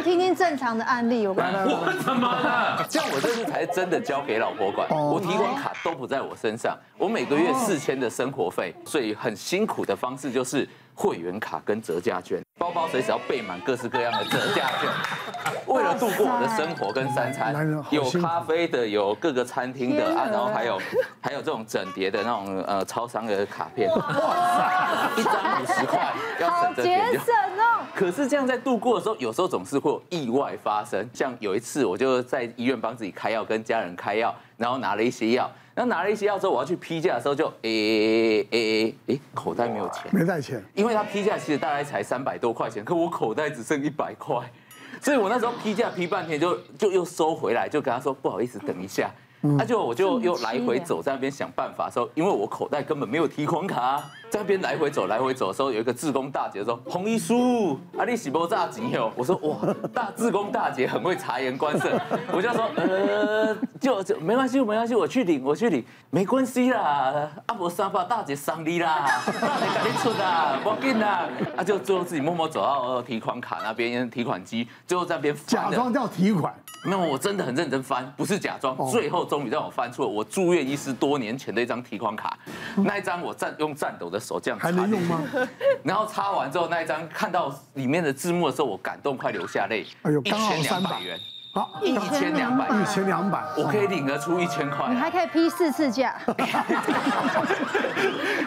们听听正常的案例。我我怎么了？这样我这次才真的交给老婆管，我提款卡都不在我身上，我每个月四千的生活费，所以很辛苦的方式就是会员卡跟折价券，包包随时要备满各式各样的折价券，为了度过我的生活跟三餐，有咖啡的，有各个餐厅的啊，然后还有还有这种整叠的那种呃超商的卡片，哇塞，一张五十块，要省着点就。可是这样在度过的时候，有时候总是会有意外发生。像有一次，我就在医院帮自己开药，跟家人开药，然后拿了一些药，然后拿了一些药之后，我要去批价的时候就，就诶诶诶诶，口袋没有钱，没带钱，因为他批价其实大概才三百多块钱，可我口袋只剩一百块，所以我那时候批价批半天就就又收回来，就跟他说不好意思，等一下。那就我就又来回走，在那边想办法的时候，因为我口袋根本没有提款卡，在那边来回走来回走的时候，有一个志工大姐说：“红衣叔，啊你喜不炸钱哟？”我说：“哇，大志工大姐很会察言观色。”我就说：“呃，就就没关系，没关系，我去领，我去领，没关系啦。阿伯沙发大姐赏你啦，大姐赶紧出啦，不要紧啦。”啊，就最后自己默默走到提款卡那边提款机，最后在那边假装叫提款。没有，我真的很认真翻，不是假装。最后终于让我翻出了我住院医师多年前的一张提款卡，那一张我颤用颤抖的手这样还能用吗？然后擦完之后，那一张看到里面的字幕的时候，我感动快流下泪。哎呦，一千两百元。好，一千两百，一千两百，我可以领得出一千块，你还可以批四次价，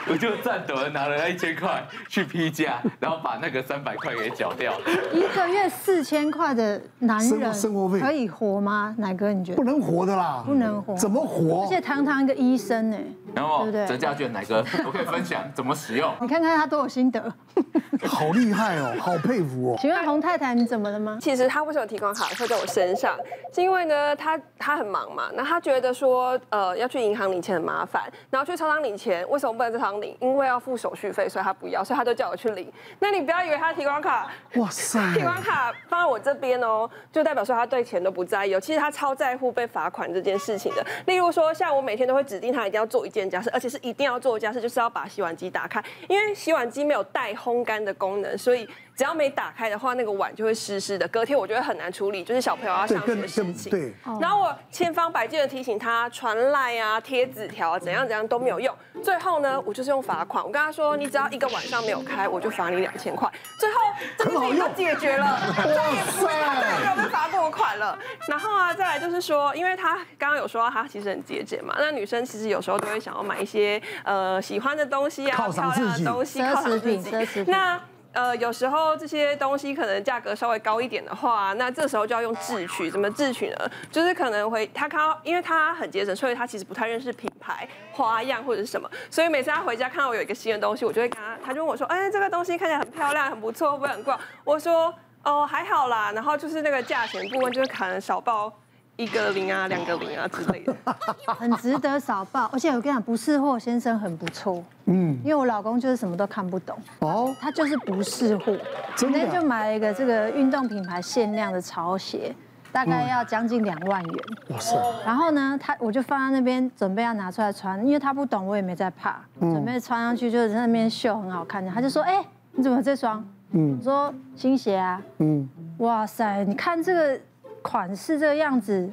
我就颤抖的拿了那一千块去批价，然后把那个三百块给缴掉。一个月四千块的男人，生活费可以活吗？乃哥，你觉得？不能活的啦，不能活，怎么活？而且堂堂一个医生呢，然后对对？折价券，乃哥，我可以分享怎么使用。你看看他多有心得，好厉害哦，好佩服哦。请问洪太太，你怎么了吗？其实他为什么提款卡会在我身上？是因为。因为呢，他他很忙嘛，那他觉得说，呃，要去银行领钱很麻烦，然后去超商领钱，为什么不能在超商领？因为要付手续费，所以他不要，所以他就叫我去领。那你不要以为他提款卡，哇塞，提款卡放在我这边哦，就代表说他对钱都不在意。其实他超在乎被罚款这件事情的。例如说，像我每天都会指定他一定要做一件家事，而且是一定要做的家事，就是要把洗碗机打开，因为洗碗机没有带烘干的功能，所以。只要没打开的话，那个碗就会湿湿的，隔天我觉得很难处理，就是小朋友要上学的事情。对。然后我千方百计的提醒他传赖啊、贴纸条啊，怎样怎样都没有用。最后呢，我就是用罚款。我跟他说，你只要一个晚上没有开，我就罚你两千块。最后这个事情就解决了，再也不会再有被罚过款了。然后啊，再来就是说，因为他刚刚有说到他其实很节俭嘛，那女生其实有时候都会想要买一些呃喜欢的东西啊、漂亮的东西、奢侈品、奢侈品。那呃，有时候这些东西可能价格稍微高一点的话，那这时候就要用智取。怎么智取呢？就是可能会他看到，因为他很节省，所以他其实不太认识品牌、花样或者是什么。所以每次他回家看到我有一个新的东西，我就会跟他，他就问我说：“哎，这个东西看起来很漂亮，很不错，会不会很贵？”我说：“哦，还好啦。”然后就是那个价钱部分，就是可能少报。一个零啊，两个零啊之类的，很值得少报。而且我跟你讲，不是货先生很不错，嗯，因为我老公就是什么都看不懂，哦，他就是不是货。今天就买了一个这个运动品牌限量的潮鞋，大概要将近两万元。哇塞！然后呢，他我就放在那边准备要拿出来穿，因为他不懂，我也没在怕，准备穿上去就是在那边秀很好看的。他就说：“哎，你怎么这双？”嗯，我说新鞋啊。嗯，哇塞，你看这个。款式这个样子，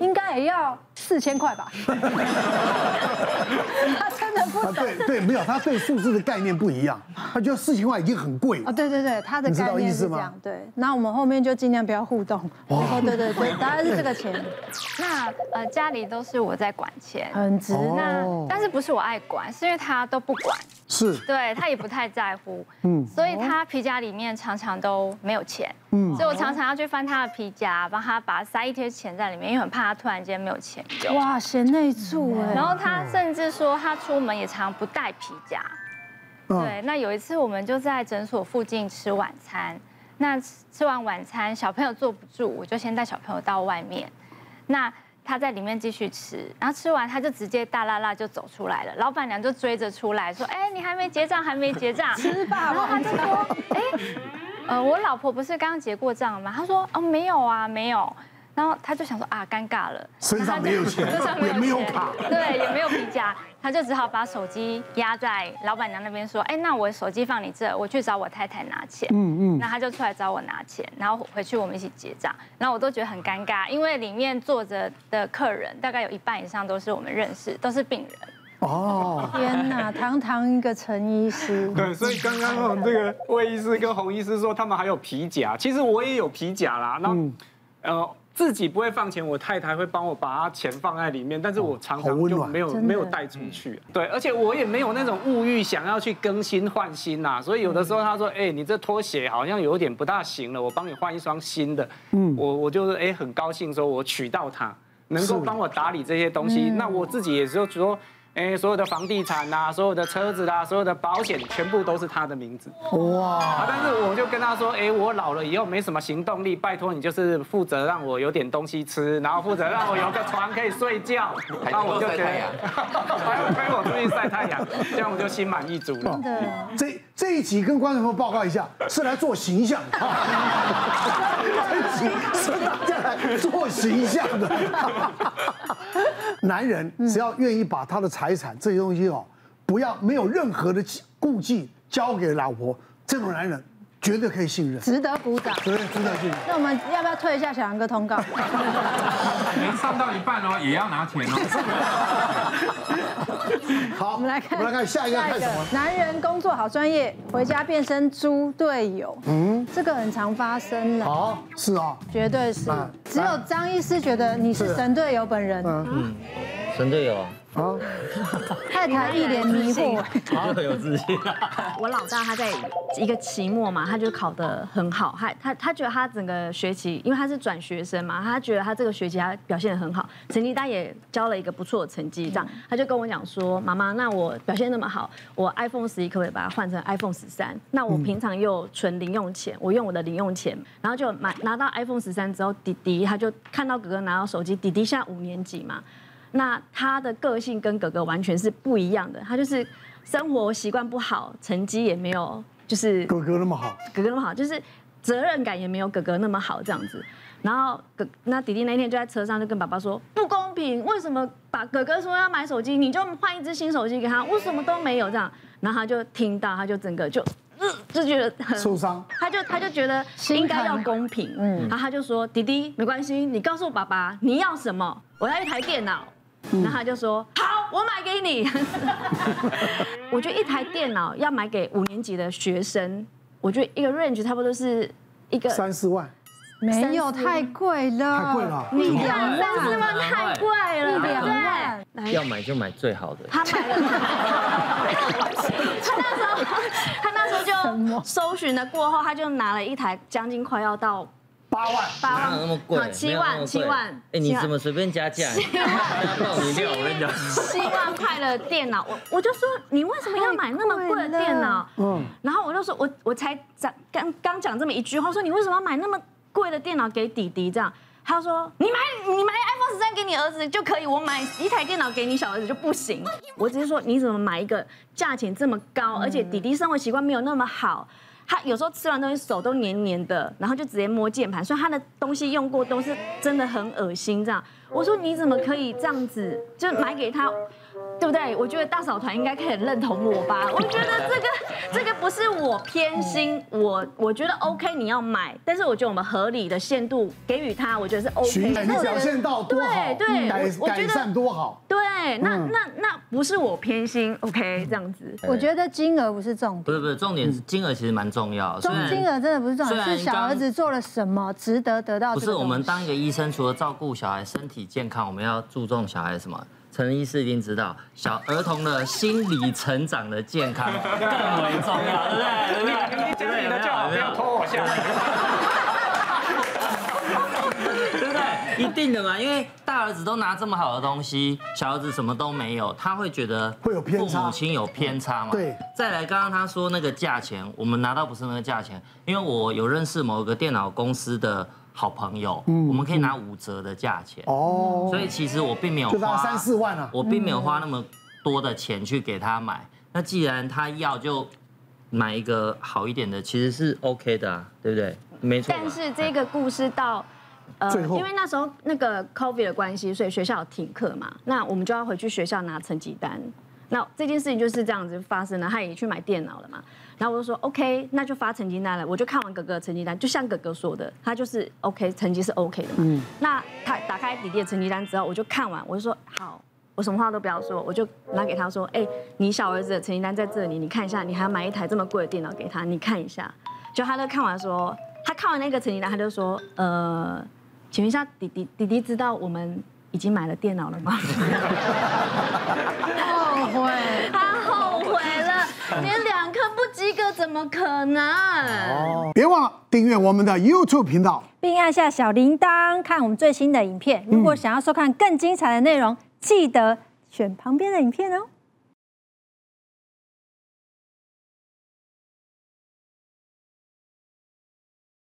应该也要四千块吧？他真的不懂。对对，没有，他对数字的概念不一样，他觉得四千块已经很贵了。哦，对对对，他的概念是这样。对，那我们后面就尽量不要互动。哦，对对对，大概是这个钱。那呃，家里都是我在管钱，很值。那但是不是我爱管，是因为他都不管。是，对他也不太在乎，嗯，所以他皮夹里面常常都没有钱，嗯，所以我常常要去翻他的皮夹，帮他把他塞一些钱在里面，因为很怕他突然间没有钱。哇，贤内助哎！然后他甚至说他出门也常不带皮夹，对。那有一次我们就在诊所附近吃晚餐，那吃完晚餐小朋友坐不住，我就先带小朋友到外面，那。他在里面继续吃，然后吃完他就直接大拉拉就走出来了。老板娘就追着出来说：“哎，你还没结账，还没结账。”吃吧。然后他就说：“哎，呃，我老婆不是刚刚结过账吗？”他说：“哦，没有啊，没有。”然后他就想说啊，尴尬了，身上没有钱，身上没有钱，也没有卡，对，也没有皮夹，他就只好把手机压在老板娘那边，说，哎，那我手机放你这，我去找我太太拿钱。嗯嗯，那他就出来找我拿钱，然后回去我们一起结账，然后我都觉得很尴尬，因为里面坐着的客人大概有一半以上都是我们认识，都是病人。哦，天哪，堂堂一个陈医师。对，所以刚刚这个魏医师跟洪医师说他们还有皮夹，其实我也有皮夹啦。那呃。自己不会放钱，我太太会帮我把他钱放在里面，但是我常常就没有没有带出去。对，而且我也没有那种物欲想要去更新换新呐，所以有的时候他说，哎，你这拖鞋好像有点不大行了，我帮你换一双新的。嗯，我我就是哎很高兴说，我娶到它能够帮我打理这些东西，那我自己也就说。哎，所有的房地产呐，所有的车子啦，所有的保险，全部都是他的名字。哇！但是我就跟他说，哎，我老了以后没什么行动力，拜托你就是负责让我有点东西吃，然后负责让我有个床可以睡觉。那我就觉得，还要陪我出去晒太阳，这样我就心满意足了。这这一集跟观众朋友报告一下，是来做形象。这一集是大家来 做形象的。男人只要愿意把他的财产这些东西哦，不要没有任何的顾忌交给老婆，这种男人绝对可以信任，值得鼓掌，值得值得信任。那我们要不要退一下小杨哥通告？没上到一半哦，也要拿钱哦。好，我们来看，我们来看下一个看什么？男人工作好专业，回家变身猪队友。嗯，这个很常发生的。好，是啊，绝对是。只有张医师觉得你是神队友本人。嗯，神队友。啊！太太一脸迷惑，就有自信。我老大他在一个期末嘛，他就考得很好，他他他觉得他整个学期，因为他是转学生嘛，他觉得他这个学期他表现得很好，成绩单也交了一个不错的成绩，这样他就跟我讲说，妈妈，那我表现那么好，我 iPhone 十一可不可以把它换成 iPhone 十三？那我平常又存零用钱，我用我的零用钱，然后就买拿到 iPhone 十三之后，弟弟他就看到哥哥拿到手机，弟弟现在五年级嘛。那他的个性跟哥哥完全是不一样的，他就是生活习惯不好，成绩也没有，就是哥哥那么好，哥哥那么好，就是责任感也没有哥哥那么好这样子。然后哥那弟弟那天就在车上就跟爸爸说不公平，为什么把哥哥说要买手机，你就换一只新手机给他，我什么都没有这样。然后他就听到，他就整个就就觉得很受伤，他就他就觉得应该要公平，嗯，然后他就说弟弟没关系，你告诉我爸爸你要什么，我要一台电脑。然后他就说：“好，我买给你。”我觉得一台电脑要买给五年级的学生，我觉得一个 range 差不多是一个三四万，没有太贵了，太贵了，你两三四万太贵了，两万，要买就买最好的。他买了，他那时候他那时候就搜寻了过后，他就拿了一台将近快要到。八万，八万那么贵，七万，七万。哎，你怎么随便加价？七万，我跟你讲，七万块的电脑，我我就说你为什么要买那么贵的电脑？嗯，然后我就说我我才讲刚刚讲这么一句话，说你为什么要买那么贵的电脑给弟弟？这样，他说你买你买 iPhone 十三给你儿子就可以，我买一台电脑给你小儿子就不行。我只是说你怎么买一个价钱这么高，而且弟弟生活习惯没有那么好。他有时候吃完东西手都黏黏的，然后就直接摸键盘，所以他的东西用过都是真的很恶心。这样，我说你怎么可以这样子，就买给他？对不对？我觉得大嫂团应该可以认同我吧。我觉得这个这个不是我偏心，我我觉得 OK，你要买，但是我觉得我们合理的限度给予他，我觉得是 OK。你表现到多好，对对，改改善多好。对，那那那不是我偏心，OK，这样子。我觉得金额不是重点，不是不是重点是金额其实蛮重要。重金额真的不是重点，是小儿子做了什么值得得到。不是我们当一个医生，除了照顾小孩身体健康，我们要注重小孩什么？陈医师一定知道，小儿童的心理成长的健康。更为重要，对不对？你讲你的就好，不要拖我下来，对不对？一定的嘛，因为大儿子都拿这么好的东西，小儿子什么都没有，他会觉得会有？偏差，父母亲有？偏差嘛？对。再来，刚刚他说那个价钱，我们拿到不是那个价钱，因为我有认识某个电脑公司的。好朋友，嗯我们可以拿五折的价钱哦，所以其实我并没有花三四万啊，我并没有花那么多的钱去给他买。那既然他要，就买一个好一点的，其实是 OK 的啊，对不对？没错。但是这个故事到呃，因为那时候那个 COVID 的关系，所以学校有停课嘛，那我们就要回去学校拿成绩单。那这件事情就是这样子发生了，他也去买电脑了嘛。然后我就说 OK，那就发成绩单了。我就看完哥哥的成绩单，就像哥哥说的，他就是 OK，成绩是 OK 的嘛。嗯。那他打开弟弟的成绩单之后，我就看完，我就说好，我什么话都不要说，我就拿给他说，哎，你小儿子的成绩单在这里，你看一下，你还要买一台这么贵的电脑给他，你看一下。就他都看完说，他看完那个成绩单，他就说，呃，请问一下弟弟，弟弟知道我们已经买了电脑了吗？连两科不及格怎么可能？哦，别忘了订阅我们的 YouTube 频道，并按下小铃铛看我们最新的影片。如果想要收看更精彩的内容，记得选旁边的影片哦。